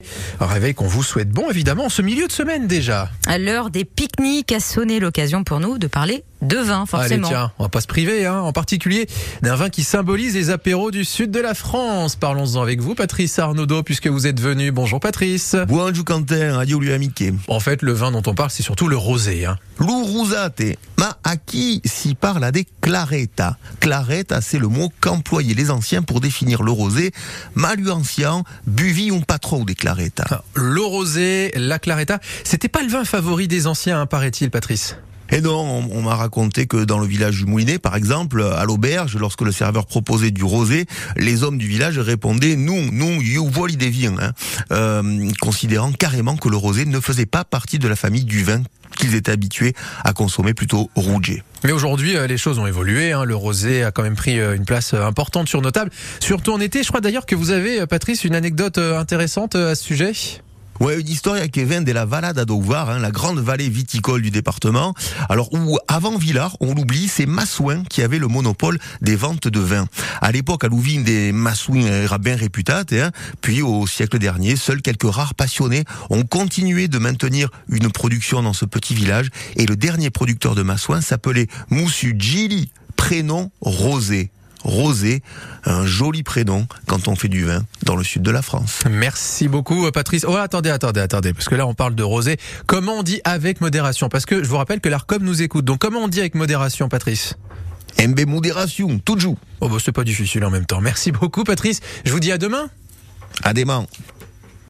you Un réveil qu'on vous souhaite bon, évidemment, en ce milieu de semaine déjà. À l'heure des pique-niques a sonné l'occasion pour nous de parler de vin, forcément. Allez, tiens, on va pas se priver, hein, en particulier d'un vin qui symbolise les apéros du sud de la France. Parlons-en avec vous, Patrice Arnaudot, puisque vous êtes venu. Bonjour, Patrice. Bonjour Quentin, adieu lui amiqué. En fait, le vin dont on parle, c'est surtout le rosé. Hein. L'urusate, ma à qui s'y parle des claretta. Claretta, c'est le mot qu'employaient les anciens pour définir le rosé. Malu ancien, buvi un patron des claretta. Le rosé, la claretta, c'était pas le vin favori des anciens, hein, paraît-il, Patrice? Et non, on, m'a raconté que dans le village du Moulinet, par exemple, à l'auberge, lorsque le serveur proposait du rosé, les hommes du village répondaient nous, nous, you voli des vins, hein, euh, considérant carrément que le rosé ne faisait pas partie de la famille du vin qu'ils étaient habitués à consommer plutôt rouge. Mais aujourd'hui, euh, les choses ont évolué. hein. Le rosé a quand même pris euh, une place euh, importante sur nos tables, surtout en été. Je crois d'ailleurs que vous avez, Patrice, une anecdote intéressante à ce sujet. Ouais, une histoire qui vient de la Valade hein, la grande vallée viticole du département. Alors où avant Villars, on l'oublie, c'est Massouin qui avait le monopole des ventes de vin. À l'époque, à Louvine, des Massouins era bien réputate. Hein. Puis au siècle dernier, seuls quelques rares passionnés ont continué de maintenir une production dans ce petit village. Et le dernier producteur de Massouin s'appelait Moussu Gili, prénom Rosé. Rosé, un joli prénom quand on fait du vin dans le sud de la France. Merci beaucoup, euh, Patrice. Oh, attendez, attendez, attendez, parce que là, on parle de rosé. Comment on dit avec modération? Parce que je vous rappelle que l'ARCOM nous écoute. Donc, comment on dit avec modération, Patrice? MB modération, tout joue. Oh, bah, c'est pas difficile en même temps. Merci beaucoup, Patrice. Je vous dis à demain. À demain.